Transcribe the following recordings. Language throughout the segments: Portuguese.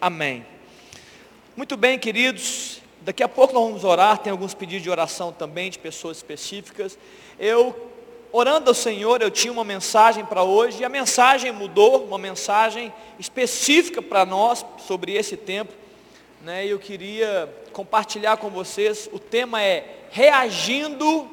Amém. Muito bem, queridos. Daqui a pouco nós vamos orar, tem alguns pedidos de oração também de pessoas específicas. Eu, orando ao Senhor, eu tinha uma mensagem para hoje, e a mensagem mudou, uma mensagem específica para nós sobre esse tempo. Né? Eu queria compartilhar com vocês, o tema é reagindo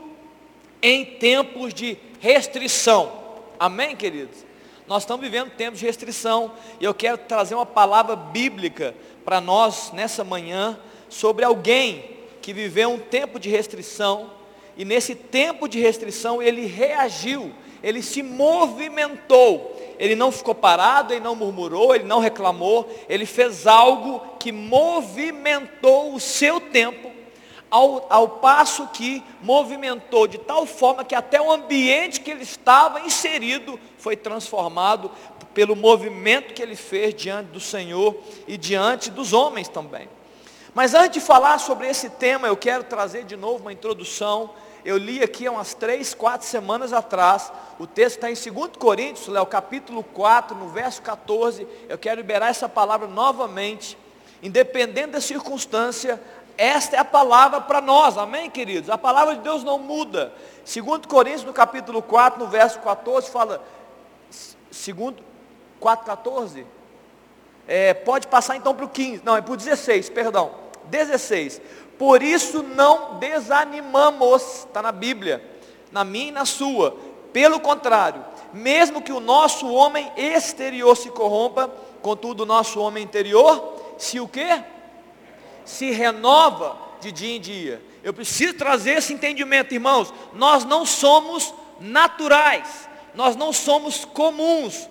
em tempos de restrição. Amém, queridos? Nós estamos vivendo tempos de restrição e eu quero trazer uma palavra bíblica para nós nessa manhã sobre alguém que viveu um tempo de restrição e nesse tempo de restrição ele reagiu, ele se movimentou. Ele não ficou parado, ele não murmurou, ele não reclamou, ele fez algo que movimentou o seu tempo ao, ao passo que movimentou de tal forma que até o ambiente que ele estava inserido foi transformado pelo movimento que ele fez diante do Senhor e diante dos homens também. Mas antes de falar sobre esse tema, eu quero trazer de novo uma introdução. Eu li aqui há umas três, quatro semanas atrás. O texto está em 2 Coríntios, Léo, capítulo 4, no verso 14. Eu quero liberar essa palavra novamente. Independente da circunstância, esta é a palavra para nós, amém, queridos? A palavra de Deus não muda. Segundo Coríntios, no capítulo 4, no verso 14, fala, segundo 4, 14, é, pode passar então para o 15, não, é para o 16, perdão, 16. Por isso não desanimamos, está na Bíblia, na minha e na sua. Pelo contrário, mesmo que o nosso homem exterior se corrompa, contudo o nosso homem interior, se o quê? Se renova de dia em dia. Eu preciso trazer esse entendimento, irmãos. Nós não somos naturais, nós não somos comuns.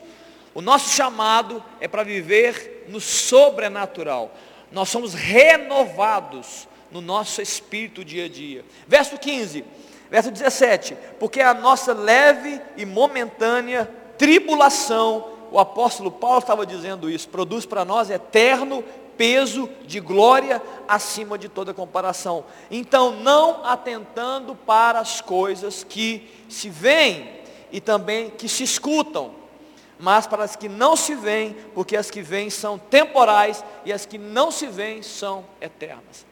O nosso chamado é para viver no sobrenatural. Nós somos renovados no nosso espírito dia a dia. Verso 15, verso 17. Porque a nossa leve e momentânea tribulação, o apóstolo Paulo estava dizendo isso, produz para nós eterno peso de glória acima de toda comparação. Então, não atentando para as coisas que se veem e também que se escutam, mas para as que não se veem, porque as que veem são temporais e as que não se veem são eternas.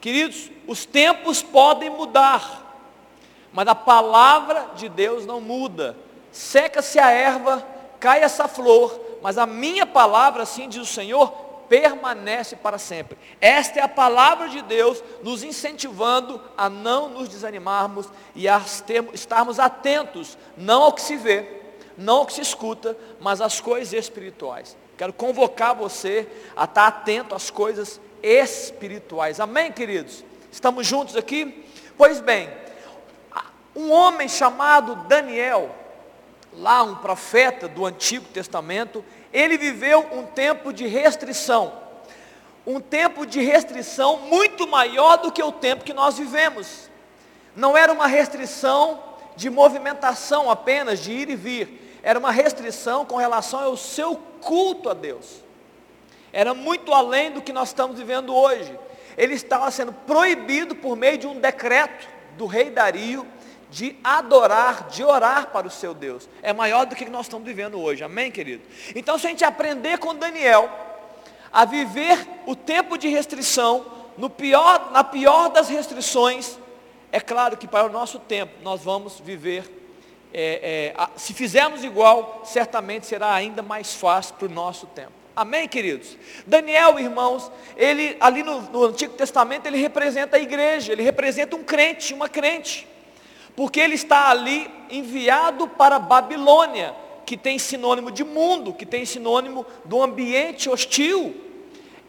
Queridos, os tempos podem mudar, mas a palavra de Deus não muda. Seca-se a erva, cai essa flor, mas a minha palavra, assim diz o Senhor, permanece para sempre. Esta é a palavra de Deus nos incentivando a não nos desanimarmos e a estarmos atentos, não ao que se vê, não ao que se escuta, mas às coisas espirituais. Quero convocar você a estar atento às coisas espirituais. Amém, queridos? Estamos juntos aqui? Pois bem, um homem chamado Daniel, lá um profeta do Antigo Testamento, ele viveu um tempo de restrição, um tempo de restrição muito maior do que o tempo que nós vivemos. Não era uma restrição de movimentação apenas, de ir e vir, era uma restrição com relação ao seu culto a Deus. Era muito além do que nós estamos vivendo hoje. Ele estava sendo proibido por meio de um decreto do rei Dario de adorar, de orar para o seu Deus. É maior do que nós estamos vivendo hoje. Amém, querido? Então, se a gente aprender com Daniel a viver o tempo de restrição, no pior, na pior das restrições, é claro que para o nosso tempo nós vamos viver. É, é, se fizermos igual, certamente será ainda mais fácil para o nosso tempo. Amém, queridos? Daniel, irmãos, ele ali no, no Antigo Testamento ele representa a igreja, ele representa um crente, uma crente porque ele está ali enviado para Babilônia, que tem sinônimo de mundo, que tem sinônimo do ambiente hostil.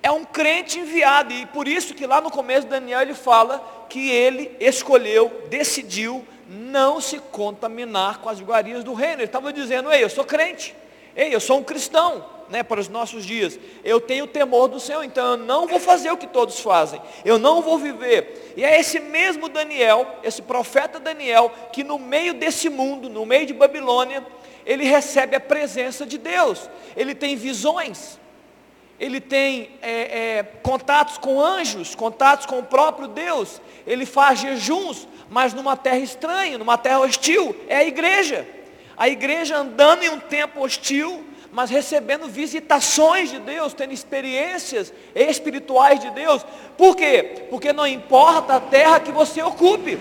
É um crente enviado, e por isso que lá no começo de Daniel ele fala que ele escolheu, decidiu não se contaminar com as iguarias do reino. Ele estava dizendo, ei, eu sou crente, ei, eu sou um cristão, né, para os nossos dias. Eu tenho temor do Senhor, então eu não vou fazer o que todos fazem. Eu não vou viver. E é esse mesmo Daniel, esse profeta Daniel, que no meio desse mundo, no meio de Babilônia, ele recebe a presença de Deus. Ele tem visões. Ele tem é, é, contatos com anjos, contatos com o próprio Deus. Ele faz jejuns, mas numa terra estranha, numa terra hostil. É a igreja. A igreja andando em um tempo hostil, mas recebendo visitações de Deus, tendo experiências espirituais de Deus. Por quê? Porque não importa a terra que você ocupe,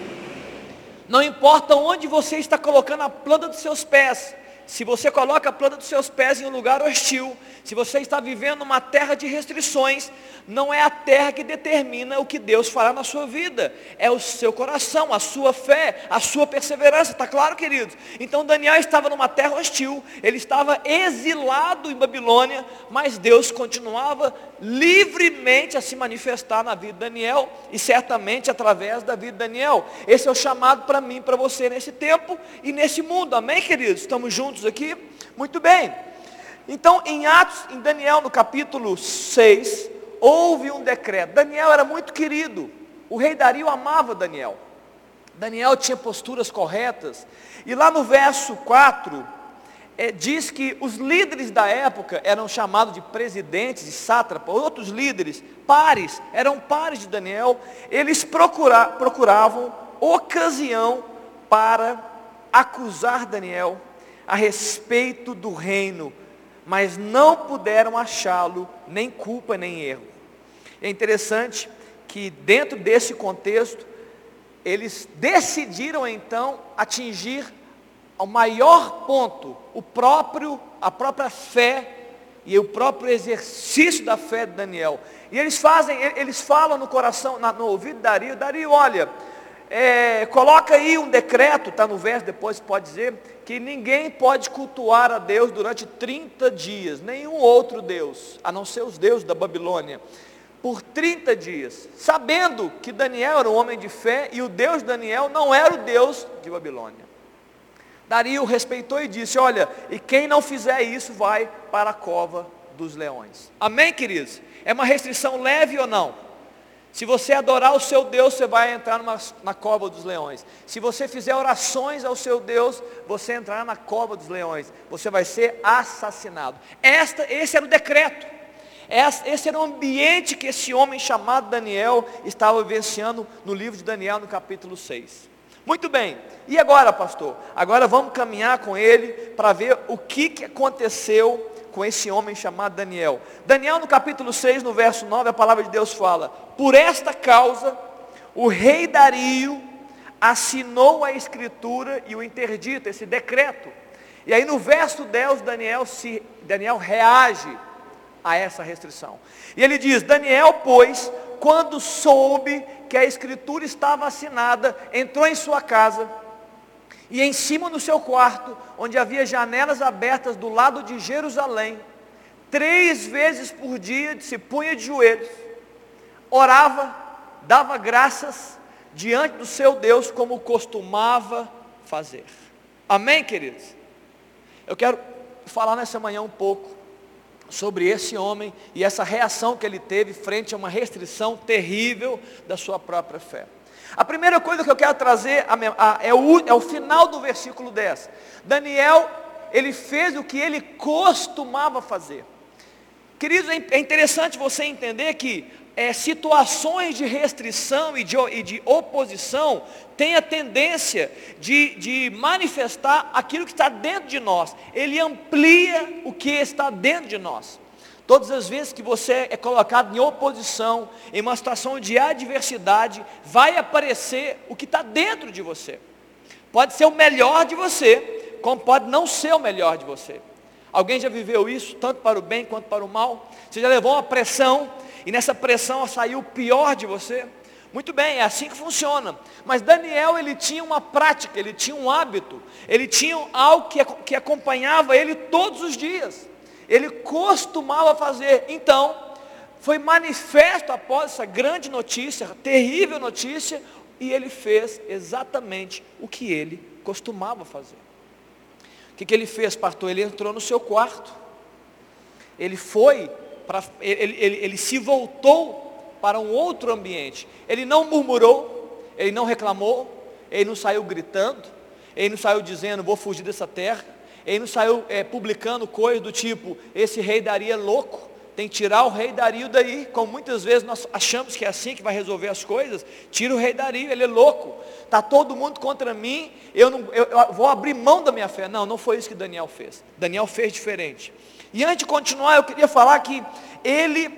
não importa onde você está colocando a planta dos seus pés, se você coloca a planta dos seus pés em um lugar hostil, se você está vivendo uma terra de restrições, não é a terra que determina o que Deus fará na sua vida, é o seu coração, a sua fé, a sua perseverança, está claro, queridos? Então Daniel estava numa terra hostil, ele estava exilado em Babilônia, mas Deus continuava livremente a se manifestar na vida de Daniel e certamente através da vida de Daniel. Esse é o chamado para mim, para você nesse tempo e nesse mundo, amém, queridos? Estamos juntos aqui? Muito bem. Então, em Atos, em Daniel, no capítulo 6, houve um decreto. Daniel era muito querido. O rei Dario amava Daniel. Daniel tinha posturas corretas. E lá no verso 4, é, diz que os líderes da época eram chamados de presidentes e sátrapas, outros líderes, pares, eram pares de Daniel. Eles procura, procuravam ocasião para acusar Daniel a respeito do reino mas não puderam achá-lo, nem culpa, nem erro. É interessante que dentro desse contexto, eles decidiram então atingir ao maior ponto o próprio, a própria fé e o próprio exercício da fé de Daniel. E eles fazem, eles falam no coração, no ouvido de Dario, Dario, olha, é, coloca aí um decreto, está no verso, depois pode dizer, que ninguém pode cultuar a Deus durante 30 dias, nenhum outro Deus, a não ser os deuses da Babilônia, por 30 dias, sabendo que Daniel era um homem de fé e o Deus Daniel não era o Deus de Babilônia. Dario respeitou e disse: Olha, e quem não fizer isso vai para a cova dos leões. Amém, queridos? É uma restrição leve ou não? Se você adorar o seu Deus, você vai entrar numa, na cova dos leões. Se você fizer orações ao seu Deus, você entrará na cova dos leões. Você vai ser assassinado. Esta, esse era o decreto. Esse era o ambiente que esse homem chamado Daniel estava vivenciando no livro de Daniel, no capítulo 6. Muito bem. E agora, pastor? Agora vamos caminhar com ele para ver o que, que aconteceu com esse homem chamado Daniel. Daniel, no capítulo 6, no verso 9, a palavra de Deus fala: Por esta causa, o rei Dario assinou a escritura e o interdito, esse decreto. E aí no verso 10, Daniel, se, Daniel reage a essa restrição. E ele diz: Daniel, pois, quando soube que a escritura estava assinada, entrou em sua casa e em cima do seu quarto, onde havia janelas abertas do lado de Jerusalém, três vezes por dia se punha de joelhos, orava, dava graças diante do seu Deus, como costumava fazer. Amém, queridos? Eu quero falar nessa manhã um pouco sobre esse homem e essa reação que ele teve frente a uma restrição terrível da sua própria fé. A primeira coisa que eu quero trazer é o, é o final do versículo 10. Daniel, ele fez o que ele costumava fazer. Queridos, é, é interessante você entender que é, situações de restrição e de, e de oposição têm a tendência de, de manifestar aquilo que está dentro de nós. Ele amplia o que está dentro de nós. Todas as vezes que você é colocado em oposição, em uma situação de adversidade, vai aparecer o que está dentro de você. Pode ser o melhor de você, como pode não ser o melhor de você. Alguém já viveu isso, tanto para o bem quanto para o mal? Você já levou uma pressão, e nessa pressão saiu o pior de você? Muito bem, é assim que funciona. Mas Daniel, ele tinha uma prática, ele tinha um hábito, ele tinha algo que, que acompanhava ele todos os dias ele costumava fazer. Então, foi manifesto após essa grande notícia, terrível notícia, e ele fez exatamente o que ele costumava fazer. O que, que ele fez, pastor? Ele entrou no seu quarto, ele foi, para, ele, ele, ele se voltou para um outro ambiente. Ele não murmurou, ele não reclamou, ele não saiu gritando, ele não saiu dizendo, vou fugir dessa terra ele não saiu é, publicando coisas do tipo, esse rei Dario é louco, tem que tirar o rei Dario daí, como muitas vezes nós achamos que é assim que vai resolver as coisas, tira o rei Dario, ele é louco, está todo mundo contra mim, eu, não, eu, eu vou abrir mão da minha fé. Não, não foi isso que Daniel fez. Daniel fez diferente. E antes de continuar, eu queria falar que ele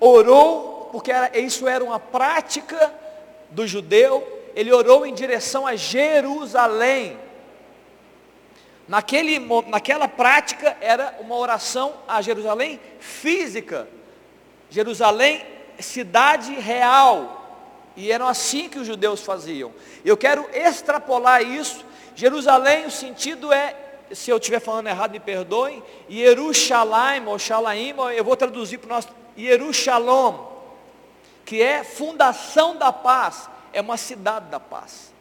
orou, porque era, isso era uma prática do judeu, ele orou em direção a Jerusalém. Naquele, naquela prática era uma oração a Jerusalém física. Jerusalém, cidade real. E eram assim que os judeus faziam. Eu quero extrapolar isso. Jerusalém, o sentido é, se eu estiver falando errado, me perdoem. Jerusalém, ou Shalaim, eu vou traduzir para o nosso Jerusalém, que é fundação da paz, é uma cidade da paz.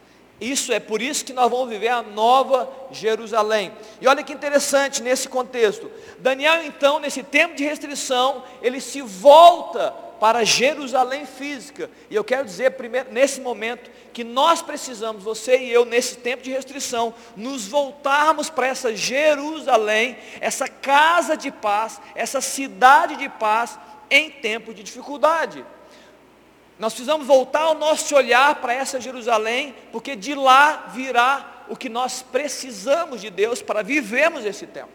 Isso é por isso que nós vamos viver a nova Jerusalém. E olha que interessante nesse contexto. Daniel então, nesse tempo de restrição, ele se volta para Jerusalém física. E eu quero dizer primeiro nesse momento que nós precisamos, você e eu, nesse tempo de restrição, nos voltarmos para essa Jerusalém, essa casa de paz, essa cidade de paz em tempo de dificuldade. Nós precisamos voltar o nosso olhar para essa Jerusalém, porque de lá virá o que nós precisamos de Deus para vivermos esse tempo.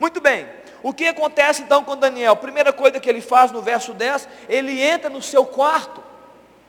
Muito bem, o que acontece então com Daniel? Primeira coisa que ele faz no verso 10, ele entra no seu quarto.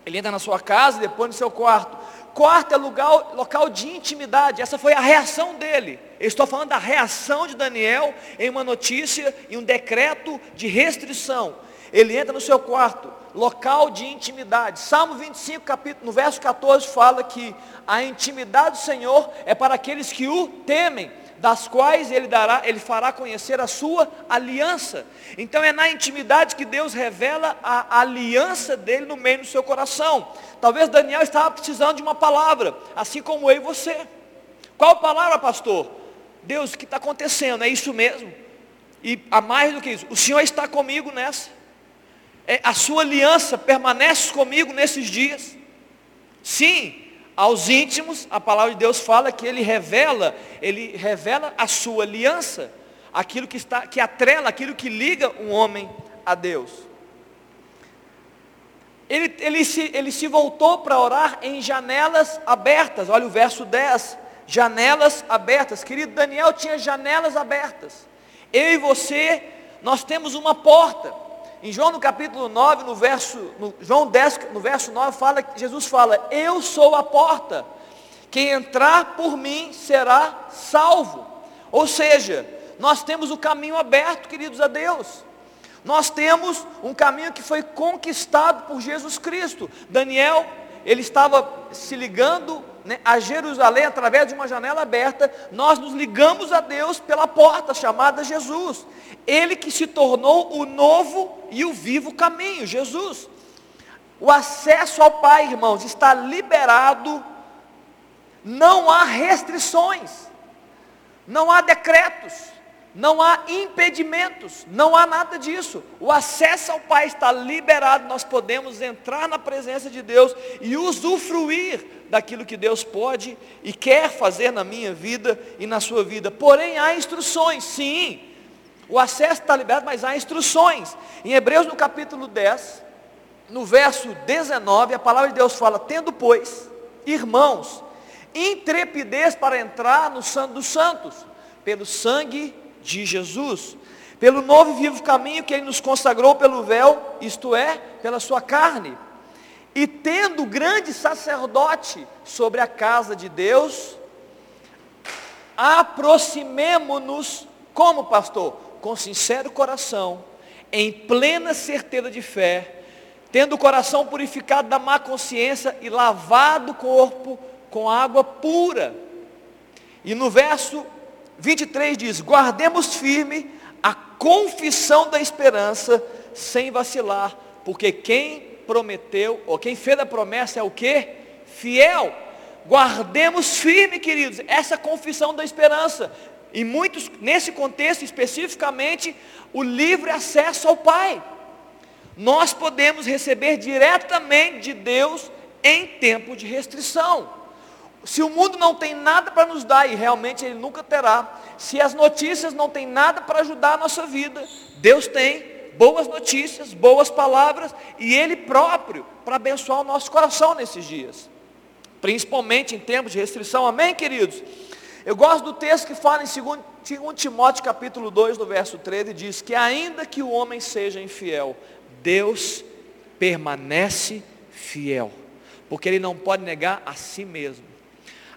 Ele entra na sua casa depois no seu quarto. Quarto é lugar, local de intimidade. Essa foi a reação dele. Eu estou falando da reação de Daniel em uma notícia, em um decreto de restrição. Ele entra no seu quarto, local de intimidade. Salmo 25, capítulo, no verso 14, fala que a intimidade do Senhor é para aqueles que o temem, das quais ele dará, ele fará conhecer a sua aliança. Então é na intimidade que Deus revela a aliança dele no meio do seu coração. Talvez Daniel estava precisando de uma palavra, assim como eu e você. Qual palavra, pastor? Deus, o que está acontecendo? É isso mesmo? E a mais do que isso, o Senhor está comigo nessa a sua aliança permanece comigo nesses dias? Sim, aos íntimos, a palavra de Deus fala que ele revela, ele revela a sua aliança, aquilo que está, que atrela, aquilo que liga um homem a Deus. Ele, ele, se, ele se voltou para orar em janelas abertas, olha o verso 10, janelas abertas, querido Daniel tinha janelas abertas, eu e você, nós temos uma porta, em João no capítulo 9, no verso, no João 10, no verso 9, fala, Jesus fala, eu sou a porta, quem entrar por mim será salvo. Ou seja, nós temos o caminho aberto, queridos a Deus. Nós temos um caminho que foi conquistado por Jesus Cristo. Daniel, ele estava se ligando né, a Jerusalém através de uma janela aberta. Nós nos ligamos a Deus pela porta chamada Jesus. Ele que se tornou o novo e o vivo caminho, Jesus. O acesso ao Pai, irmãos, está liberado, não há restrições, não há decretos, não há impedimentos, não há nada disso. O acesso ao Pai está liberado, nós podemos entrar na presença de Deus e usufruir daquilo que Deus pode e quer fazer na minha vida e na sua vida. Porém, há instruções, sim, o acesso está liberado, mas há instruções. Em Hebreus no capítulo 10, no verso 19, a palavra de Deus fala, tendo pois, irmãos, intrepidez para entrar no santo dos santos, pelo sangue de Jesus, pelo novo e vivo caminho que ele nos consagrou pelo véu, isto é, pela sua carne. E tendo grande sacerdote sobre a casa de Deus, aproximemo-nos como pastor com sincero coração, em plena certeza de fé, tendo o coração purificado da má consciência e lavado o corpo com água pura. E no verso 23 diz: Guardemos firme a confissão da esperança, sem vacilar, porque quem prometeu, ou quem fez a promessa é o que? Fiel. Guardemos firme, queridos, essa confissão da esperança. E muitos, nesse contexto especificamente, o livre acesso ao Pai. Nós podemos receber diretamente de Deus em tempo de restrição. Se o mundo não tem nada para nos dar, e realmente ele nunca terá, se as notícias não têm nada para ajudar a nossa vida, Deus tem boas notícias, boas palavras, e Ele próprio para abençoar o nosso coração nesses dias. Principalmente em tempos de restrição, amém, queridos? Eu gosto do texto que fala em 2 2 Timóteo capítulo 2, no verso 13, diz que ainda que o homem seja infiel, Deus permanece fiel, porque ele não pode negar a si mesmo.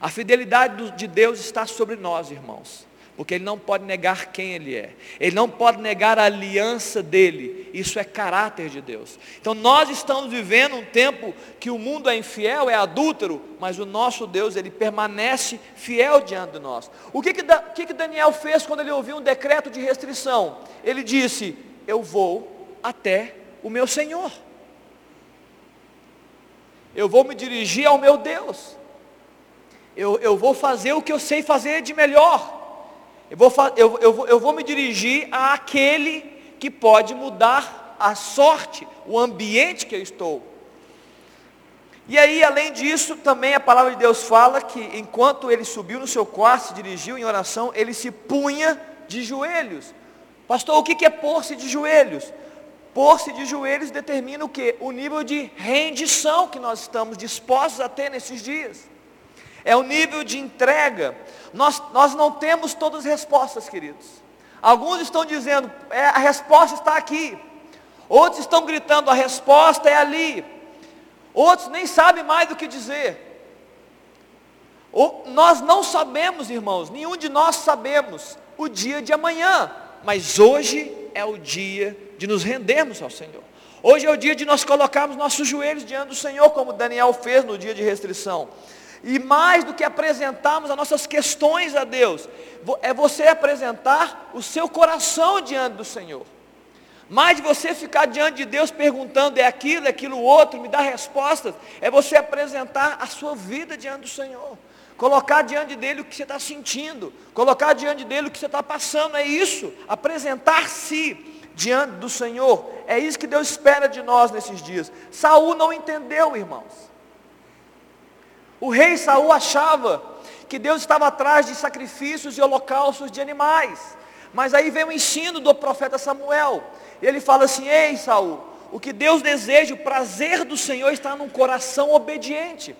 A fidelidade de Deus está sobre nós, irmãos porque ele não pode negar quem ele é, ele não pode negar a aliança dele, isso é caráter de Deus. Então nós estamos vivendo um tempo que o mundo é infiel, é adúltero, mas o nosso Deus, ele permanece fiel diante de nós. O que que, que, que Daniel fez quando ele ouviu um decreto de restrição? Ele disse: Eu vou até o meu Senhor, eu vou me dirigir ao meu Deus. Eu, eu, vou fazer o que eu sei fazer de melhor. Eu vou, eu, eu, eu vou me dirigir àquele que pode mudar a sorte, o ambiente que eu estou. E aí, além disso, também a palavra de Deus fala que enquanto ele subiu no seu quarto, se dirigiu em oração, ele se punha de joelhos. Pastor, o que é pôr-se de joelhos? Pôr-se de joelhos determina o que? O nível de rendição que nós estamos dispostos a ter nesses dias. É o nível de entrega. Nós, nós não temos todas as respostas, queridos. Alguns estão dizendo, é, a resposta está aqui. Outros estão gritando, a resposta é ali. Outros nem sabem mais do que dizer. Ou, nós não sabemos, irmãos, nenhum de nós sabemos o dia de amanhã. Mas hoje é o dia de nos rendermos ao Senhor. Hoje é o dia de nós colocarmos nossos joelhos diante do Senhor, como Daniel fez no dia de restrição. E mais do que apresentarmos as nossas questões a Deus, é você apresentar o seu coração diante do Senhor. Mais de você ficar diante de Deus perguntando, é aquilo, é aquilo outro, me dá respostas, é você apresentar a sua vida diante do Senhor. Colocar diante dele o que você está sentindo, colocar diante dele o que você está passando, é isso, apresentar-se diante do Senhor. É isso que Deus espera de nós nesses dias. Saul não entendeu, irmãos. O rei Saul achava que Deus estava atrás de sacrifícios e holocaustos de animais. Mas aí vem o ensino do profeta Samuel. Ele fala assim: Ei, Saul, o que Deus deseja, o prazer do Senhor está num coração obediente.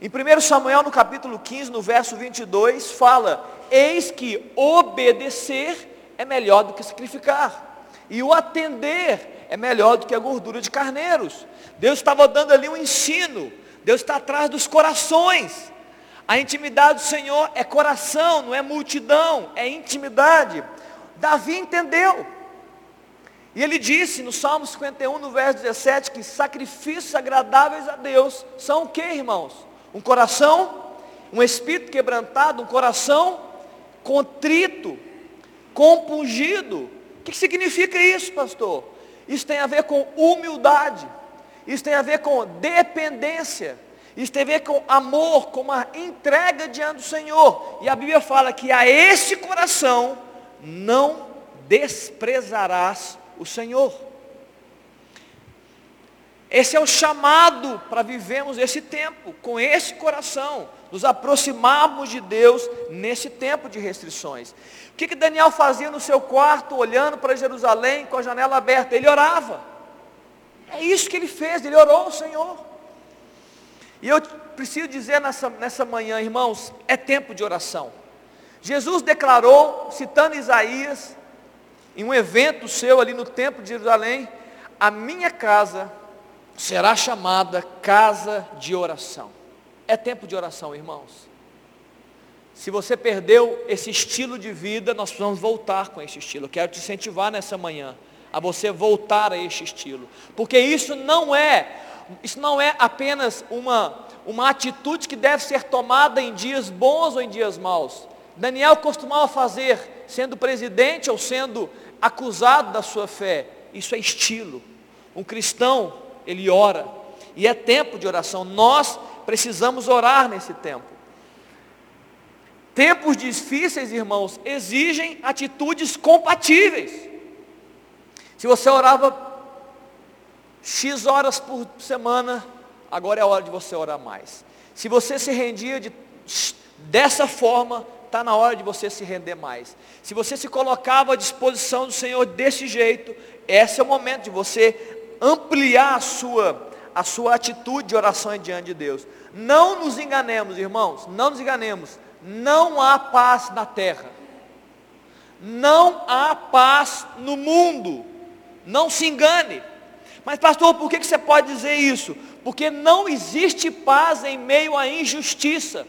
Em 1 Samuel, no capítulo 15, no verso 22, fala: Eis que obedecer é melhor do que sacrificar, e o atender é melhor do que a gordura de carneiros. Deus estava dando ali um ensino Deus está atrás dos corações. A intimidade do Senhor é coração, não é multidão, é intimidade. Davi entendeu. E ele disse no Salmo 51, no verso 17, que sacrifícios agradáveis a Deus são o que, irmãos? Um coração, um espírito quebrantado, um coração contrito, compungido. O que significa isso, pastor? Isso tem a ver com humildade. Isso tem a ver com dependência. Isso tem a ver com amor, com uma entrega diante do Senhor. E a Bíblia fala que a este coração não desprezarás o Senhor. Esse é o chamado para vivermos esse tempo, com esse coração, nos aproximarmos de Deus nesse tempo de restrições. O que, que Daniel fazia no seu quarto, olhando para Jerusalém, com a janela aberta? Ele orava. É isso que ele fez, ele orou ao Senhor. E eu preciso dizer nessa, nessa manhã, irmãos, é tempo de oração. Jesus declarou, citando Isaías, em um evento seu ali no templo de Jerusalém, a minha casa será chamada casa de oração. É tempo de oração, irmãos. Se você perdeu esse estilo de vida, nós precisamos voltar com esse estilo. Eu quero te incentivar nessa manhã a você voltar a este estilo. Porque isso não é, isso não é apenas uma, uma atitude que deve ser tomada em dias bons ou em dias maus. Daniel costumava fazer, sendo presidente ou sendo acusado da sua fé. Isso é estilo. Um cristão, ele ora. E é tempo de oração. Nós precisamos orar nesse tempo. Tempos difíceis, irmãos, exigem atitudes compatíveis. Se você orava X horas por semana, agora é a hora de você orar mais. Se você se rendia de, dessa forma, está na hora de você se render mais. Se você se colocava à disposição do Senhor desse jeito, esse é o momento de você ampliar a sua, a sua atitude de oração diante de Deus. Não nos enganemos, irmãos, não nos enganemos. Não há paz na terra. Não há paz no mundo. Não se engane. Mas, pastor, por que você pode dizer isso? Porque não existe paz em meio à injustiça.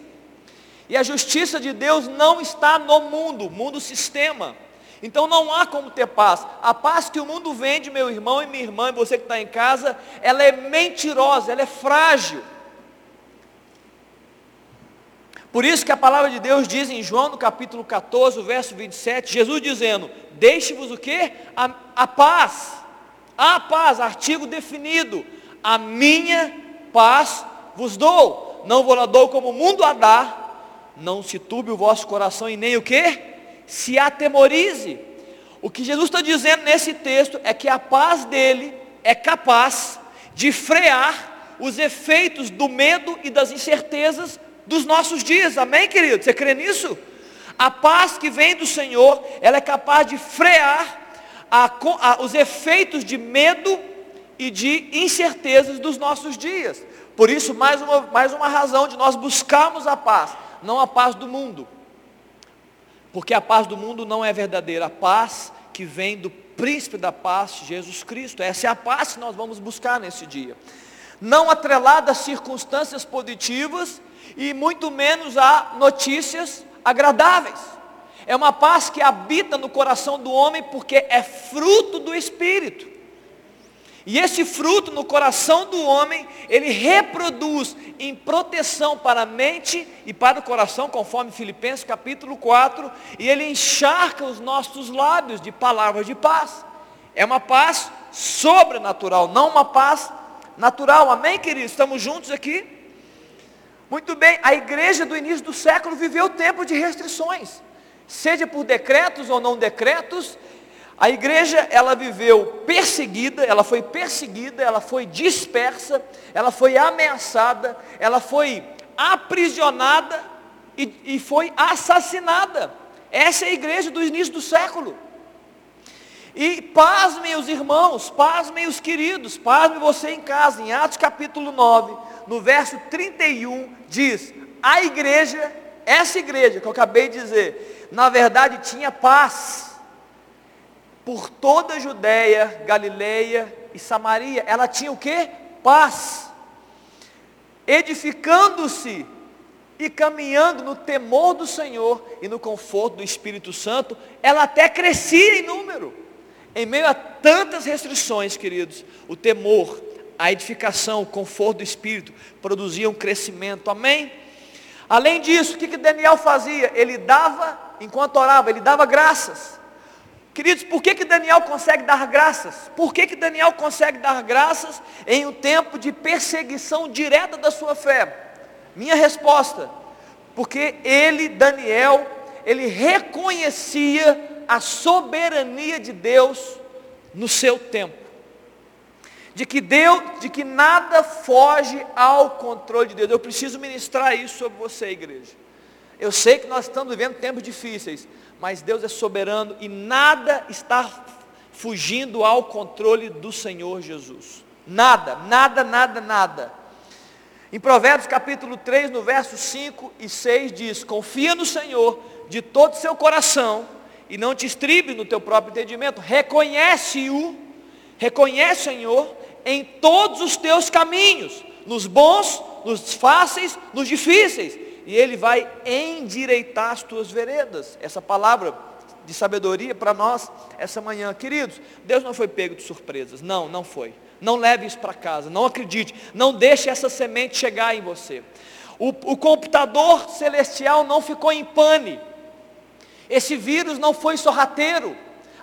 E a justiça de Deus não está no mundo, mundo sistema. Então não há como ter paz. A paz que o mundo vende, meu irmão e minha irmã, e você que está em casa, ela é mentirosa, ela é frágil. Por isso que a palavra de Deus diz em João no capítulo 14, verso 27, Jesus dizendo, deixe-vos o que? A, a paz. A paz, artigo definido. A minha paz vos dou. Não vou lá dou como o mundo a dar. Não se turbe o vosso coração e nem o que? Se atemorize. O que Jesus está dizendo nesse texto é que a paz dele é capaz de frear os efeitos do medo e das incertezas dos nossos dias. Amém, querido? Você crê nisso? A paz que vem do Senhor, ela é capaz de frear a, a, os efeitos de medo e de incertezas dos nossos dias. Por isso, mais uma, mais uma razão de nós buscarmos a paz, não a paz do mundo. Porque a paz do mundo não é verdadeira. A paz que vem do príncipe da paz, Jesus Cristo. Essa é a paz que nós vamos buscar nesse dia. Não atrelada a circunstâncias positivas e muito menos a notícias agradáveis. É uma paz que habita no coração do homem porque é fruto do Espírito. E esse fruto no coração do homem, ele reproduz em proteção para a mente e para o coração, conforme Filipenses capítulo 4, e ele encharca os nossos lábios de palavras de paz. É uma paz sobrenatural, não uma paz natural. Amém, queridos? Estamos juntos aqui? Muito bem, a igreja do início do século viveu tempo de restrições, seja por decretos ou não decretos, a igreja, ela viveu perseguida, ela foi perseguida, ela foi dispersa, ela foi ameaçada, ela foi aprisionada e, e foi assassinada. Essa é a igreja do início do século. E pasmem os irmãos, pasmem os queridos, pasmem você em casa, em Atos capítulo 9, no verso 31, diz: a igreja, essa igreja que eu acabei de dizer, na verdade tinha paz por toda a Judéia, Galileia e Samaria. Ela tinha o que? Paz. Edificando-se e caminhando no temor do Senhor e no conforto do Espírito Santo, ela até crescia em número. Em meio a tantas restrições, queridos, o temor, a edificação, o conforto do Espírito produziam crescimento. Amém? Além disso, o que, que Daniel fazia? Ele dava, enquanto orava, ele dava graças. Queridos, por que, que Daniel consegue dar graças? Por que, que Daniel consegue dar graças em um tempo de perseguição direta da sua fé? Minha resposta, porque ele, Daniel, ele reconhecia a soberania de Deus no seu tempo. De que Deus, de que nada foge ao controle de Deus. Eu preciso ministrar isso sobre você, igreja. Eu sei que nós estamos vivendo tempos difíceis, mas Deus é soberano e nada está fugindo ao controle do Senhor Jesus. Nada, nada, nada, nada. Em Provérbios capítulo 3, no verso 5 e 6 diz: Confia no Senhor de todo o seu coração e não te estribe no teu próprio entendimento. Reconhece-o, reconhece o Senhor em todos os teus caminhos, nos bons, nos fáceis, nos difíceis, e Ele vai endireitar as tuas veredas. Essa palavra de sabedoria para nós essa manhã, queridos. Deus não foi pego de surpresas, não, não foi. Não leve isso para casa, não acredite, não deixe essa semente chegar em você. O, o computador celestial não ficou em pane. Esse vírus não foi sorrateiro.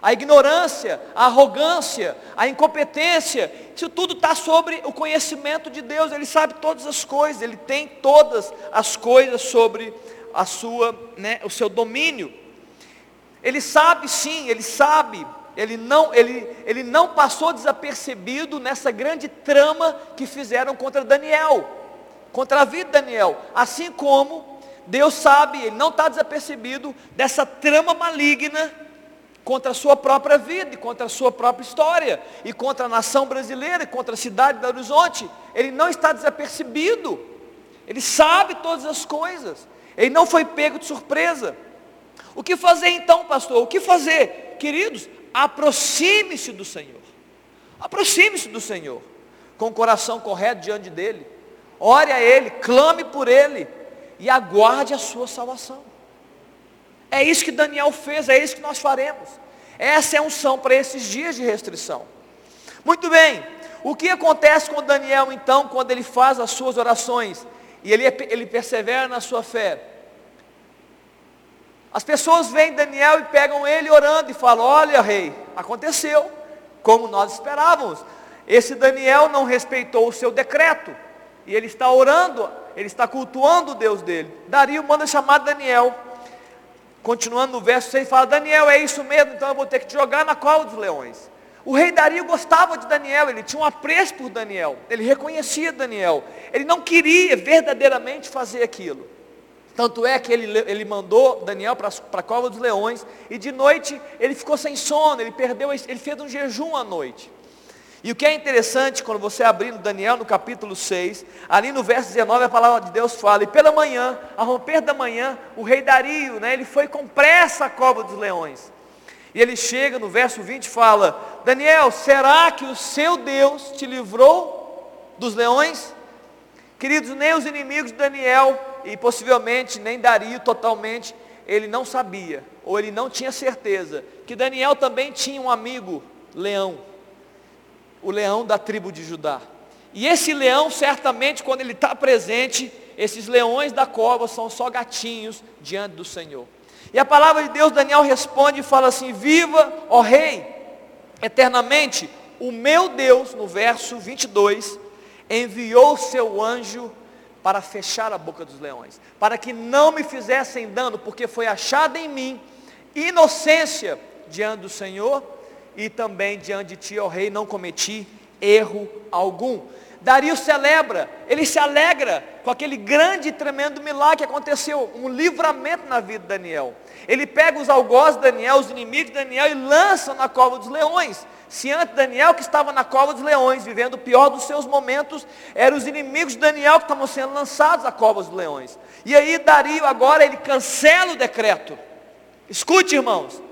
A ignorância, a arrogância, a incompetência, isso tudo está sobre o conhecimento de Deus. Ele sabe todas as coisas, ele tem todas as coisas sobre a sua, né, o seu domínio. Ele sabe sim, ele sabe. Ele não, ele, ele não passou desapercebido nessa grande trama que fizeram contra Daniel, contra a vida de Daniel. Assim como Deus sabe, ele não está desapercebido dessa trama maligna contra a sua própria vida, contra a sua própria história, e contra a nação brasileira, e contra a cidade de Horizonte. Ele não está desapercebido. Ele sabe todas as coisas. Ele não foi pego de surpresa. O que fazer então, pastor? O que fazer? Queridos, aproxime-se do Senhor. Aproxime-se do Senhor, com o coração correto diante dEle. Ore a Ele, clame por Ele e aguarde a sua salvação. É isso que Daniel fez, é isso que nós faremos. Essa é a unção para esses dias de restrição. Muito bem, o que acontece com Daniel então, quando ele faz as suas orações e ele, ele persevera na sua fé? As pessoas veem Daniel e pegam ele orando e falam: Olha, rei, aconteceu, como nós esperávamos. Esse Daniel não respeitou o seu decreto, e ele está orando, ele está cultuando o Deus dele. Dario manda chamar Daniel. Continuando no verso 6, fala: Daniel, é isso mesmo, então eu vou ter que te jogar na cova dos leões. O rei Dario gostava de Daniel, ele tinha um apreço por Daniel, ele reconhecia Daniel, ele não queria verdadeiramente fazer aquilo. Tanto é que ele, ele mandou Daniel para a cova dos leões, e de noite ele ficou sem sono, ele perdeu, ele fez um jejum à noite. E o que é interessante, quando você abrir no Daniel no capítulo 6, ali no verso 19 a palavra de Deus fala, e pela manhã, a romper da manhã, o rei Dario, né, ele foi com pressa à cova dos leões. E ele chega no verso 20 e fala, Daniel, será que o seu Deus te livrou dos leões? Queridos, nem os inimigos de Daniel e possivelmente nem Dario totalmente, ele não sabia, ou ele não tinha certeza, que Daniel também tinha um amigo, leão, o leão da tribo de Judá. E esse leão, certamente, quando ele está presente, esses leões da cova são só gatinhos diante do Senhor. E a palavra de Deus, Daniel responde e fala assim: Viva, ó Rei, eternamente, o meu Deus, no verso 22, enviou seu anjo para fechar a boca dos leões, para que não me fizessem dano, porque foi achada em mim inocência diante do Senhor e também diante de ti, ó rei, não cometi erro algum. Dario celebra, ele se alegra com aquele grande e tremendo milagre que aconteceu, um livramento na vida de Daniel. Ele pega os algozes de Daniel, os inimigos de Daniel e lança na cova dos leões. Se antes Daniel, que estava na cova dos leões, vivendo o pior dos seus momentos, eram os inimigos de Daniel que estavam sendo lançados à cova dos leões. E aí Dario agora ele cancela o decreto. Escute, irmãos.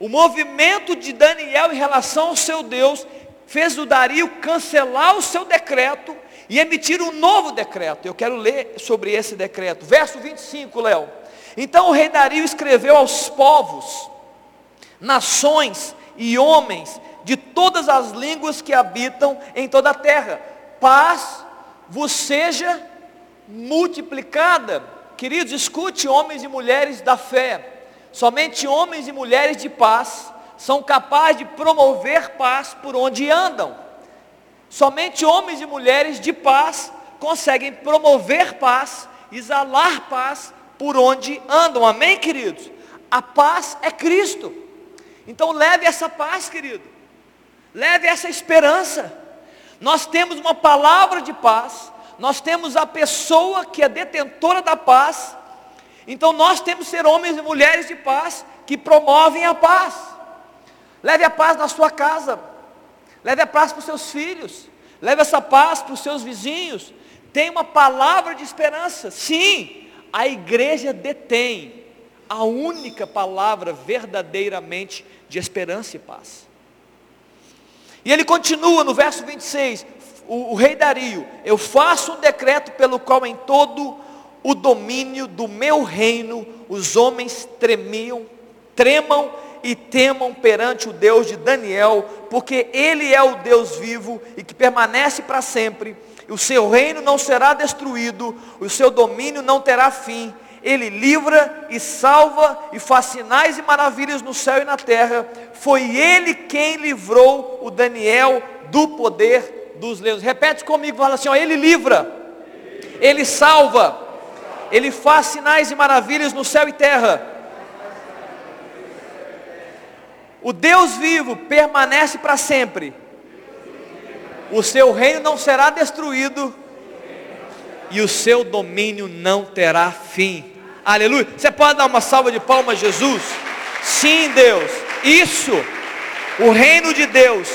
O movimento de Daniel em relação ao seu Deus fez o Dario cancelar o seu decreto e emitir um novo decreto. Eu quero ler sobre esse decreto. Verso 25, Léo. Então o rei Dario escreveu aos povos, nações e homens de todas as línguas que habitam em toda a terra. Paz vos seja multiplicada. Queridos, escute, homens e mulheres da fé. Somente homens e mulheres de paz são capazes de promover paz por onde andam. Somente homens e mulheres de paz conseguem promover paz, exalar paz por onde andam. Amém, queridos? A paz é Cristo. Então leve essa paz, querido. Leve essa esperança. Nós temos uma palavra de paz. Nós temos a pessoa que é detentora da paz. Então nós temos que ser homens e mulheres de paz que promovem a paz. Leve a paz na sua casa. Leve a paz para os seus filhos. Leve essa paz para os seus vizinhos. Tem uma palavra de esperança. Sim, a igreja detém a única palavra verdadeiramente de esperança e paz. E ele continua no verso 26, o, o rei Dario, eu faço um decreto pelo qual em todo o domínio do meu reino os homens tremiam, tremam e temam perante o Deus de Daniel, porque ele é o Deus vivo e que permanece para sempre. O seu reino não será destruído, o seu domínio não terá fim ele livra e salva e faz sinais e maravilhas no céu e na terra. Foi ele quem livrou o Daniel do poder dos leões. Repete comigo, fala assim: ó, ele livra, ele salva, ele faz sinais e maravilhas no céu e terra. O Deus vivo permanece para sempre. O seu reino não será destruído e o seu domínio não terá fim. Aleluia. Você pode dar uma salva de palmas Jesus? Sim, Deus. Isso. O reino de Deus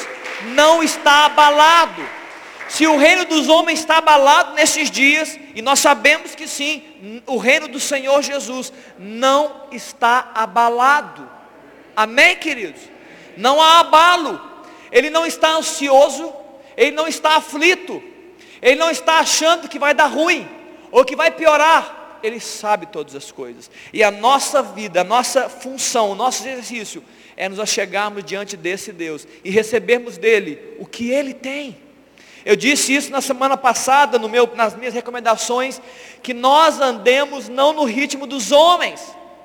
não está abalado. Se o reino dos homens está abalado nesses dias, e nós sabemos que sim, o reino do Senhor Jesus não está abalado. Amém, queridos? Não há abalo. Ele não está ansioso, ele não está aflito, ele não está achando que vai dar ruim ou que vai piorar. Ele sabe todas as coisas. E a nossa vida, a nossa função, o nosso exercício é nos achegarmos diante desse Deus e recebermos dele o que ele tem. Eu disse isso na semana passada, no meu, nas minhas recomendações, que nós andemos não no ritmo dos homens,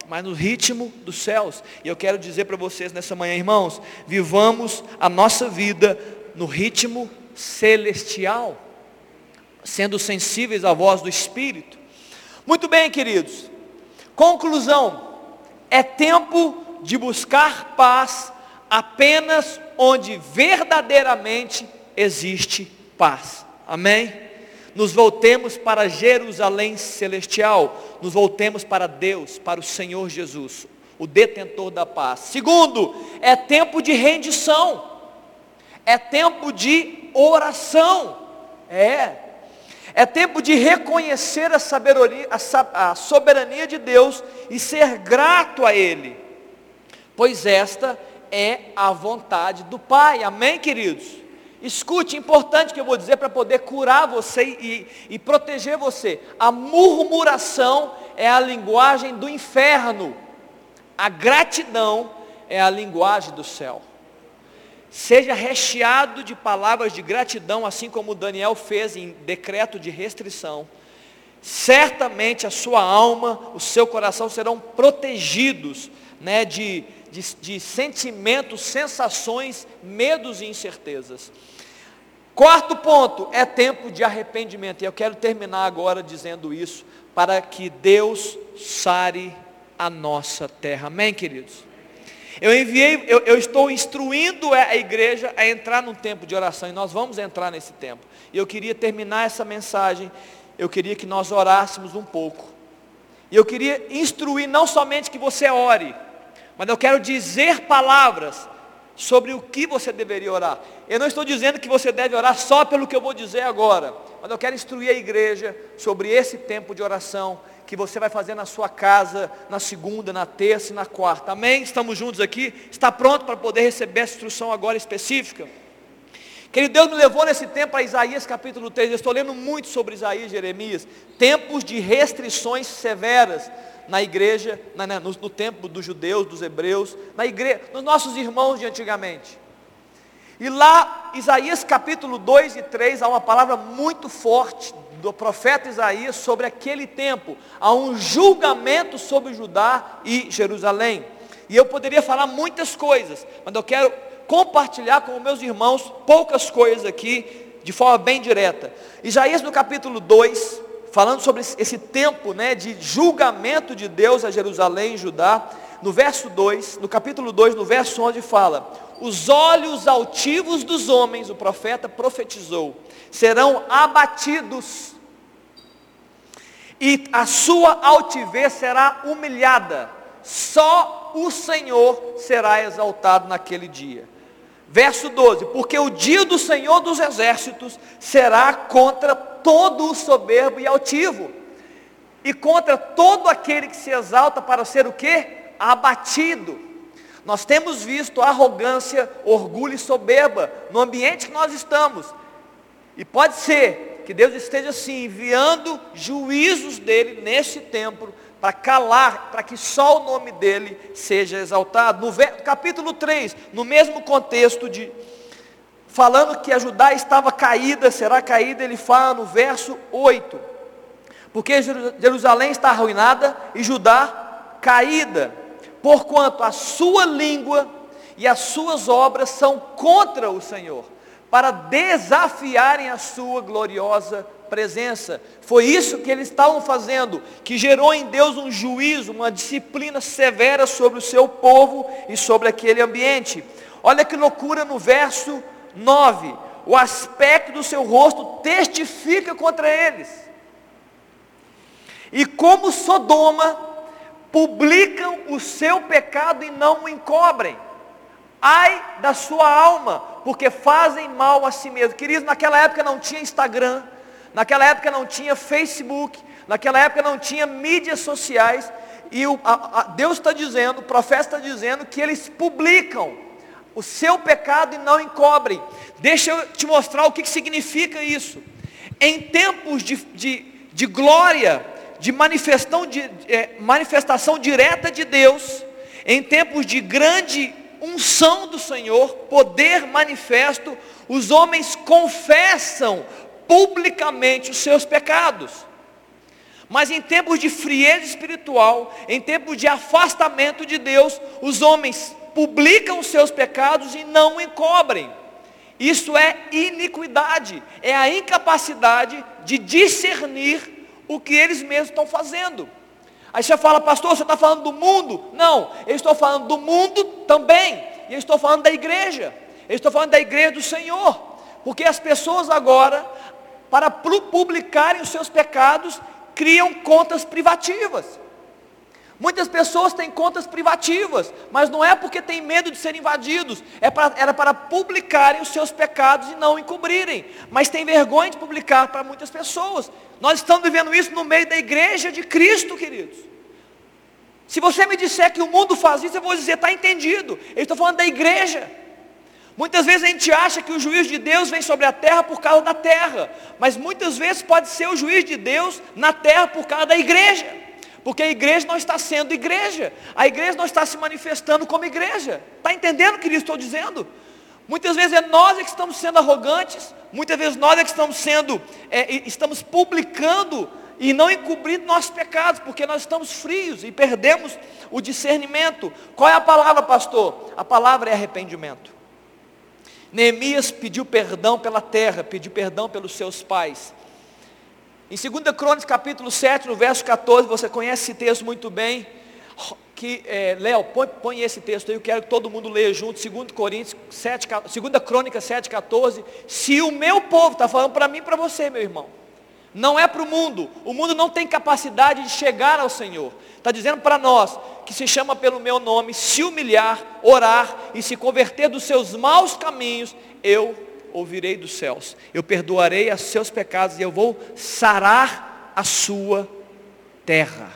mas no ritmo dos céus. E eu quero dizer para vocês nessa manhã, irmãos, vivamos a nossa vida no ritmo celestial, sendo sensíveis à voz do Espírito. Muito bem, queridos. Conclusão: é tempo de buscar paz apenas onde verdadeiramente existe paz. Amém? Nos voltemos para Jerusalém celestial, nos voltemos para Deus, para o Senhor Jesus, o detentor da paz. Segundo, é tempo de rendição, é tempo de oração, é, é tempo de reconhecer a, a, a soberania de Deus e ser grato a Ele, pois esta é a vontade do Pai, amém, queridos? Escute, importante que eu vou dizer para poder curar você e, e proteger você. A murmuração é a linguagem do inferno. A gratidão é a linguagem do céu. Seja recheado de palavras de gratidão, assim como Daniel fez em decreto de restrição. Certamente a sua alma, o seu coração serão protegidos né, de, de, de sentimentos, sensações, medos e incertezas. Quarto ponto, é tempo de arrependimento. E eu quero terminar agora dizendo isso, para que Deus sare a nossa terra. Amém, queridos? Eu enviei, eu, eu, estou instruindo a igreja a entrar num tempo de oração, e nós vamos entrar nesse tempo. E eu queria terminar essa mensagem, eu queria que nós orássemos um pouco. E eu queria instruir não somente que você ore, mas eu quero dizer palavras sobre o que você deveria orar. Eu não estou dizendo que você deve orar só pelo que eu vou dizer agora, mas eu quero instruir a igreja sobre esse tempo de oração que você vai fazer na sua casa, na segunda, na terça e na quarta. Amém? Estamos juntos aqui? Está pronto para poder receber essa instrução agora específica? Querido, Deus me levou nesse tempo a Isaías capítulo 3. Eu estou lendo muito sobre Isaías e Jeremias. Tempos de restrições severas na igreja, na, no, no tempo dos judeus, dos hebreus, na igreja, nos nossos irmãos de antigamente. E lá, Isaías capítulo 2 e 3, há uma palavra muito forte do profeta Isaías sobre aquele tempo. Há um julgamento sobre Judá e Jerusalém. E eu poderia falar muitas coisas, mas eu quero compartilhar com meus irmãos poucas coisas aqui, de forma bem direta. Isaías no capítulo 2, falando sobre esse tempo né, de julgamento de Deus a Jerusalém e Judá, no verso 2, no capítulo 2, no verso 11, fala: Os olhos altivos dos homens, o profeta profetizou, serão abatidos, e a sua altivez será humilhada, só o Senhor será exaltado naquele dia. Verso 12: Porque o dia do Senhor dos exércitos será contra todo o soberbo e altivo, e contra todo aquele que se exalta para ser o que? Abatido. Nós temos visto arrogância, orgulho e soberba no ambiente que nós estamos. E pode ser que Deus esteja assim enviando juízos dele nesse tempo para calar, para que só o nome dele seja exaltado. No capítulo 3, no mesmo contexto de falando que a Judá estava caída, será caída, ele fala no verso 8. Porque Jerusalém está arruinada e Judá caída, porquanto a sua língua e as suas obras são contra o Senhor, para desafiarem a sua gloriosa presença. Foi isso que eles estavam fazendo, que gerou em Deus um juízo, uma disciplina severa sobre o seu povo e sobre aquele ambiente. Olha que loucura no verso 9. O aspecto do seu rosto testifica contra eles. E como Sodoma, publicam o seu pecado e não o encobrem. Ai da sua alma, porque fazem mal a si mesmo. Queridos, naquela época não tinha Instagram, naquela época não tinha Facebook, naquela época não tinha mídias sociais, e o, a, a, Deus está dizendo, o profeta está dizendo que eles publicam o seu pecado e não encobrem. Deixa eu te mostrar o que, que significa isso. Em tempos de, de, de glória, de de, é, manifestação direta de Deus, em tempos de grande unção do Senhor, poder manifesto, os homens confessam publicamente os seus pecados. Mas em tempos de frieza espiritual, em tempos de afastamento de Deus, os homens publicam os seus pecados e não encobrem. Isso é iniquidade, é a incapacidade de discernir o que eles mesmos estão fazendo. Aí você fala, pastor, você está falando do mundo? Não, eu estou falando do mundo também. E eu estou falando da igreja. Eu estou falando da igreja do Senhor. Porque as pessoas agora, para publicarem os seus pecados, criam contas privativas. Muitas pessoas têm contas privativas, mas não é porque têm medo de serem invadidos, é para, era para publicarem os seus pecados e não encobrirem. Mas tem vergonha de publicar para muitas pessoas. Nós estamos vivendo isso no meio da igreja de Cristo, queridos. Se você me disser que o mundo faz isso, eu vou dizer, está entendido. Eu estou falando da igreja. Muitas vezes a gente acha que o juízo de Deus vem sobre a terra por causa da terra, mas muitas vezes pode ser o juízo de Deus na terra por causa da igreja. Porque a igreja não está sendo igreja. A igreja não está se manifestando como igreja. Está entendendo o que eu estou dizendo? Muitas vezes é nós é que estamos sendo arrogantes. Muitas vezes nós é que estamos sendo, é, estamos publicando e não encobrindo nossos pecados, porque nós estamos frios e perdemos o discernimento. Qual é a palavra, pastor? A palavra é arrependimento. Neemias pediu perdão pela terra, pediu perdão pelos seus pais. Em 2 Crônicas capítulo 7, no verso 14, você conhece esse texto muito bem. Que, é, Léo, põe, põe, esse texto aí, eu quero que todo mundo leia junto, 2 Coríntios 7, 2 Crônica 7, 14. Se o meu povo, está falando para mim e para você, meu irmão, não é para o mundo, o mundo não tem capacidade de chegar ao Senhor. Está dizendo para nós, que se chama pelo meu nome, se humilhar, orar e se converter dos seus maus caminhos, eu ouvirei dos céus, eu perdoarei os seus pecados e eu vou sarar a sua terra.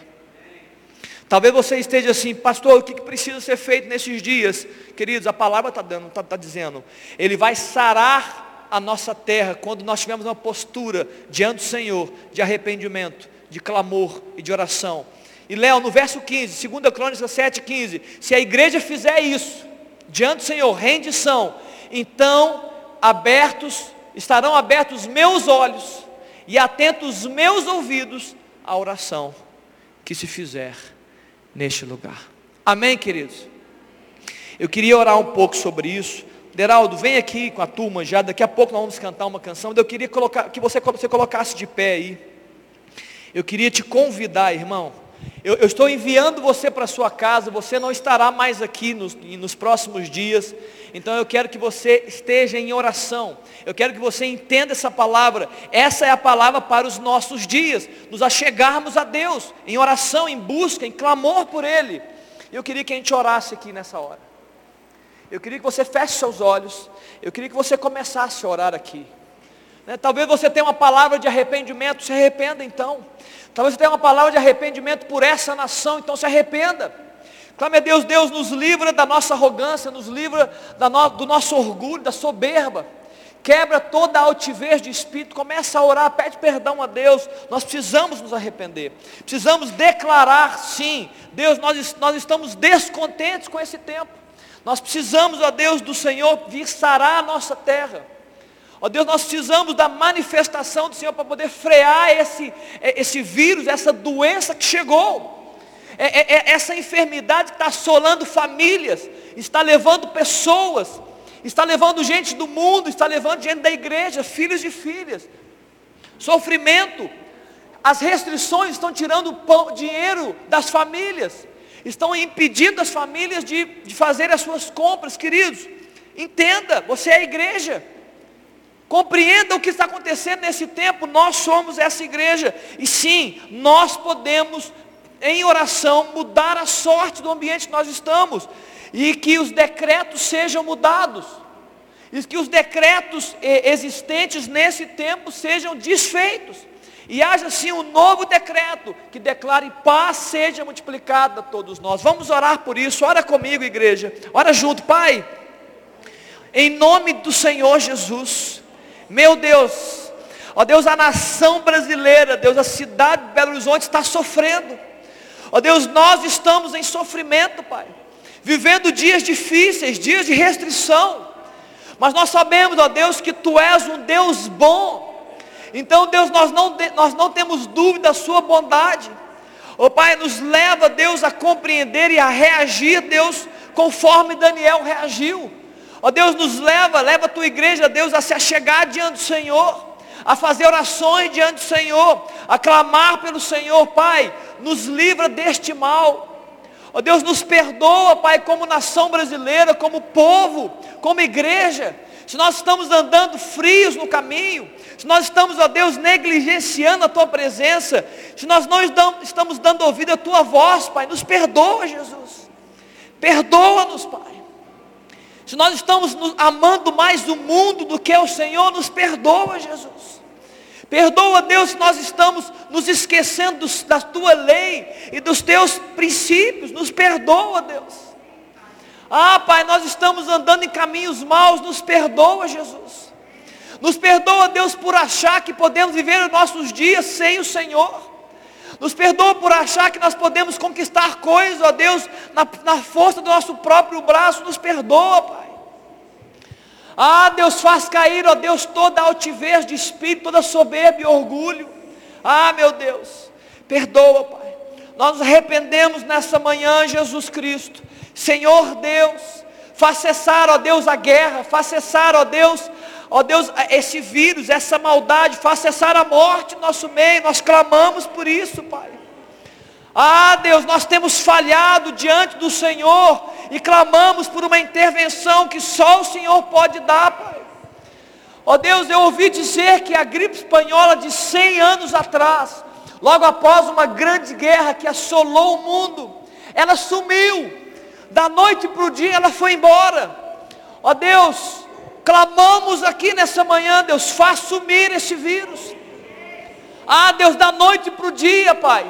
Talvez você esteja assim, pastor, o que precisa ser feito nesses dias? Queridos, a palavra está dando, está tá dizendo, Ele vai sarar a nossa terra quando nós tivermos uma postura diante do Senhor de arrependimento, de clamor e de oração. E Léo, no verso 15, 2 Crônicas 7, 15, se a igreja fizer isso, diante do Senhor, rendição, então abertos, estarão abertos meus olhos e atentos meus ouvidos à oração que se fizer neste lugar. Amém, queridos? Eu queria orar um pouco sobre isso. Deraldo, vem aqui com a turma já, daqui a pouco nós vamos cantar uma canção. Eu queria colocar, que você, você colocasse de pé aí. Eu queria te convidar, irmão. Eu, eu estou enviando você para sua casa, você não estará mais aqui nos, nos próximos dias. Então eu quero que você esteja em oração. Eu quero que você entenda essa palavra. Essa é a palavra para os nossos dias. Nos achegarmos a Deus em oração, em busca, em clamor por Ele. Eu queria que a gente orasse aqui nessa hora. Eu queria que você feche seus olhos. Eu queria que você começasse a orar aqui. Né? Talvez você tenha uma palavra de arrependimento, se arrependa então. Talvez você tenha uma palavra de arrependimento por essa nação, então se arrependa. Clame a Deus, Deus nos livra da nossa arrogância, nos livra no, do nosso orgulho, da soberba. Quebra toda a altivez de espírito, começa a orar, pede perdão a Deus. Nós precisamos nos arrepender. Precisamos declarar sim. Deus, nós, nós estamos descontentes com esse tempo. Nós precisamos, ó Deus, do Senhor vir sarar a nossa terra. Ó Deus, nós precisamos da manifestação do Senhor para poder frear esse, esse vírus, essa doença que chegou. É, é, é essa enfermidade que está assolando famílias, está levando pessoas, está levando gente do mundo, está levando gente da igreja, filhos e filhas. Sofrimento, as restrições estão tirando pão, dinheiro das famílias, estão impedindo as famílias de, de fazer as suas compras, queridos. Entenda, você é a igreja. Compreenda o que está acontecendo nesse tempo, nós somos essa igreja. E sim, nós podemos em oração, mudar a sorte do ambiente que nós estamos. E que os decretos sejam mudados. e que os decretos eh, existentes nesse tempo sejam desfeitos. E haja assim um novo decreto que declare paz seja multiplicada a todos nós. Vamos orar por isso. Ora comigo, igreja. Ora junto, Pai. Em nome do Senhor Jesus. Meu Deus. Ó Deus, a nação brasileira, Deus, a cidade de Belo Horizonte está sofrendo. Ó Deus, nós estamos em sofrimento, Pai. Vivendo dias difíceis, dias de restrição. Mas nós sabemos, ó Deus, que Tu és um Deus bom então, Deus, nós não, nós não temos dúvida da sua bondade. O Pai, nos leva, Deus, a compreender e a reagir, Deus, conforme Daniel reagiu. Ó Deus, nos leva, leva a tua igreja, Deus, a se achegar diante do Senhor, a fazer orações diante do Senhor, a clamar pelo Senhor, Pai, nos livra deste mal. Ó Deus, nos perdoa, Pai, como nação brasileira, como povo, como igreja. Se nós estamos andando frios no caminho, se nós estamos, ó Deus, negligenciando a Tua presença, se nós não estamos dando ouvido à Tua voz, Pai, nos perdoa, Jesus. Perdoa-nos, Pai. Se nós estamos amando mais o mundo do que o Senhor, nos perdoa, Jesus. Perdoa, Deus, se nós estamos nos esquecendo da Tua lei e dos Teus princípios. Nos perdoa, Deus. Ah, Pai, nós estamos andando em caminhos maus. Nos perdoa, Jesus. Nos perdoa, Deus, por achar que podemos viver os nossos dias sem o Senhor. Nos perdoa por achar que nós podemos conquistar coisas, ó Deus, na, na força do nosso próprio braço. Nos perdoa, Pai. Ah, Deus, faz cair, ó Deus, toda altivez de espírito, toda soberba e orgulho. Ah, meu Deus, perdoa, Pai. Nós nos arrependemos nessa manhã, Jesus Cristo. Senhor Deus, faz cessar, ó Deus, a guerra, faz cessar, ó Deus, Ó Deus, esse vírus, essa maldade, faz cessar a morte no nosso meio. Nós clamamos por isso, Pai. Ah, Deus, nós temos falhado diante do Senhor e clamamos por uma intervenção que só o Senhor pode dar, Pai. Ó Deus, eu ouvi dizer que a gripe espanhola de 100 anos atrás, logo após uma grande guerra que assolou o mundo, ela sumiu. Da noite para o dia ela foi embora. Ó Deus, Clamamos aqui nessa manhã, Deus, faz sumir esse vírus. Ah, Deus, da noite para o dia, Pai.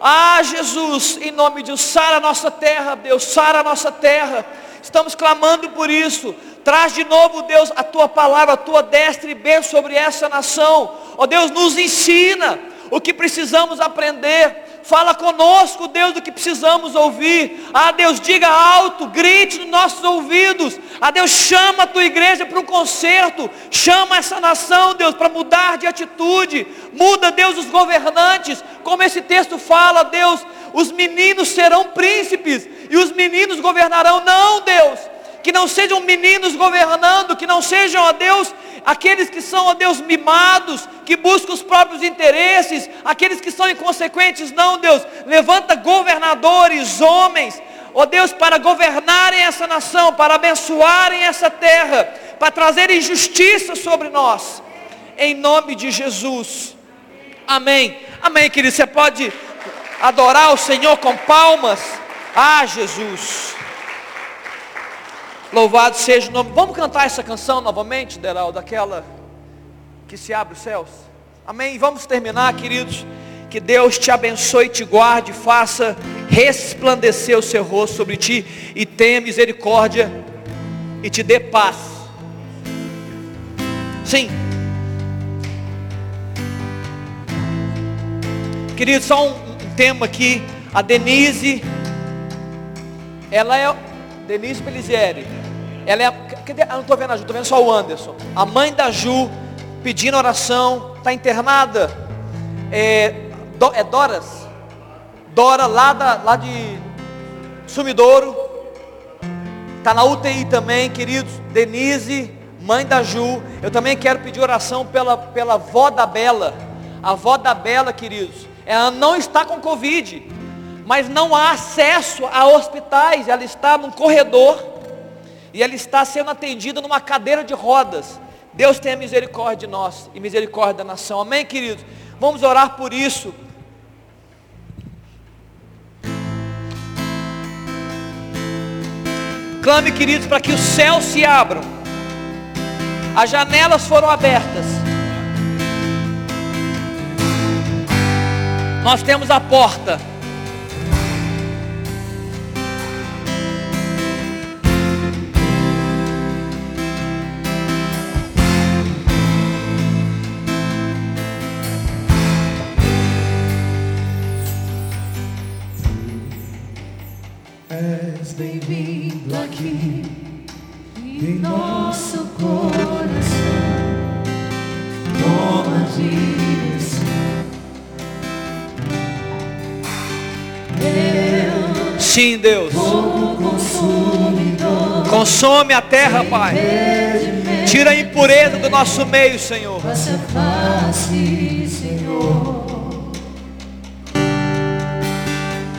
Ah, Jesus, em nome de Deus, sara a nossa terra, Deus, sara a nossa terra. Estamos clamando por isso. Traz de novo, Deus, a tua palavra, a tua destra e bem sobre essa nação. Ó Deus, nos ensina o que precisamos aprender. Fala conosco, Deus, do que precisamos ouvir. Ah, Deus, diga alto, grite nos nossos ouvidos. Ah, Deus, chama a tua igreja para um conserto. Chama essa nação, Deus, para mudar de atitude. Muda, Deus, os governantes. Como esse texto fala, Deus, os meninos serão príncipes e os meninos governarão. Não, Deus, que não sejam meninos governando, que não sejam, ó Deus, aqueles que são, ó Deus, mimados, que buscam os próprios interesses, aqueles que são inconsequentes, não, Deus, levanta governadores, homens, ó Deus, para governarem essa nação, para abençoarem essa terra, para trazerem justiça sobre nós, em nome de Jesus, amém, amém, querido, você pode adorar o Senhor com palmas, ah, Jesus. Louvado seja o nome. Vamos cantar essa canção novamente, Deral, daquela que se abre os céus. Amém. Vamos terminar, queridos. Que Deus te abençoe, te guarde, faça resplandecer o seu rosto sobre ti e tenha misericórdia e te dê paz. Sim. Queridos, só um, um tema aqui. A Denise, ela é Denise Pelizieri ela é. Cadê? Não estou vendo a Ju, estou vendo só o Anderson. A mãe da Ju pedindo oração, está internada. É, do, é Doras? Dora lá, da, lá de Sumidouro. Está na UTI também, queridos. Denise, mãe da Ju. Eu também quero pedir oração pela, pela avó da Bela. A avó da Bela, queridos. Ela não está com Covid. Mas não há acesso a hospitais. Ela está num corredor e ela está sendo atendida numa cadeira de rodas. Deus tenha misericórdia de nós e misericórdia da nação. Amém, queridos? Vamos orar por isso. Clame, queridos, para que os céus se abram As janelas foram abertas. Nós temos a porta. Sim, Deus. Consome a terra, Pai. Tira a impureza do nosso meio, Senhor.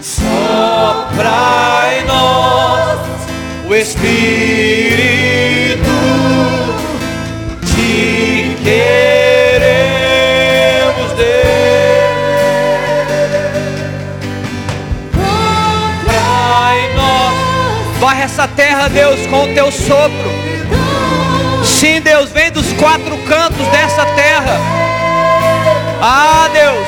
Sopra em nós o Espírito. Te queremos, essa terra, Deus, com o teu sopro. Sim, Deus, vem dos quatro cantos dessa terra. Ah, Deus.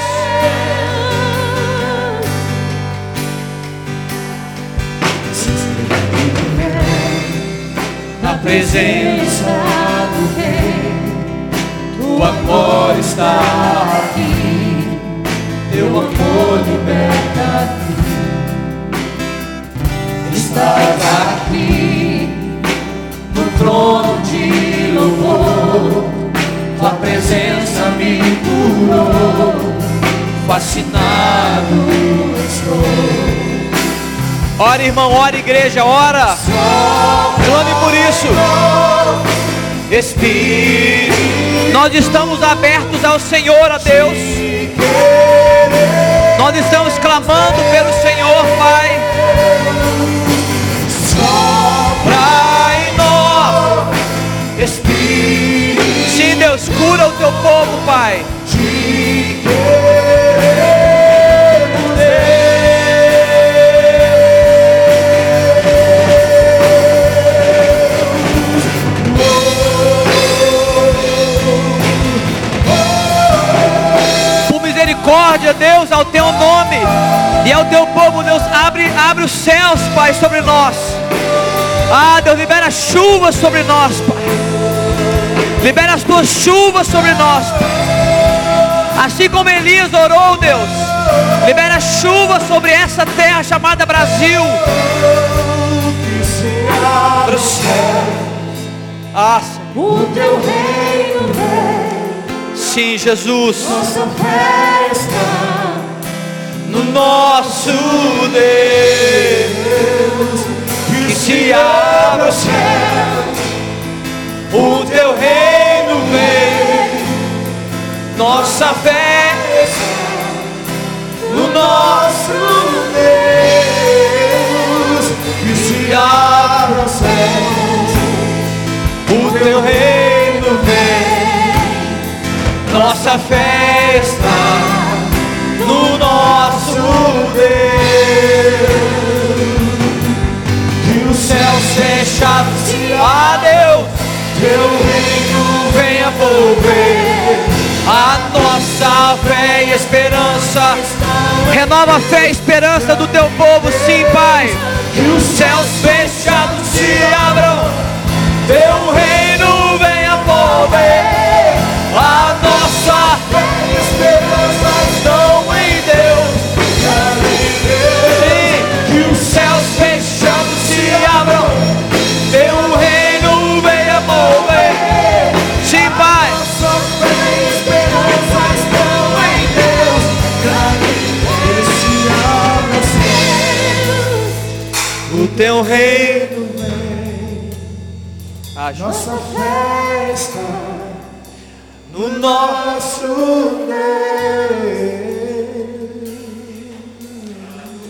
Na presença do Rei, o amor está aqui. Teu amor liberta. Estás aqui no trono de louvor. Tua presença me curou. Fascinado estou. Ora, irmão, ora, igreja, ora. Clame por isso. Espírito, nós estamos abertos ao Senhor, a Deus. Nós estamos clamando pelo Senhor, Pai. Deus, cura o teu povo, Pai. Por misericórdia, Deus, ao teu nome e ao teu povo, Deus, abre, abre os céus, Pai, sobre nós. Ah, Deus, libera chuva sobre nós, Pai. Libera as tuas chuvas sobre nós. Assim como Elias orou, Deus, libera chuva sobre essa terra chamada Brasil. Para o céu. Ah. O teu reino vem, sim, Jesus. nossa festa. no nosso Deus, que se abra o céu, o teu reino nossa fé no nosso Deus, que se abra o céu, o teu reino vem, nossa festa A nossa fé e esperança, renova a fé e esperança do teu povo, sim, Pai. Que os céus fechados se abram, teu reino vem. Nossa festa No nosso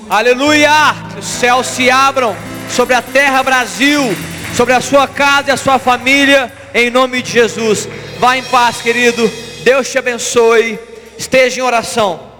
Aleluia! Que os céus se abram sobre a terra Brasil, sobre a sua casa e a sua família, em nome de Jesus. Vá em paz, querido. Deus te abençoe. Esteja em oração.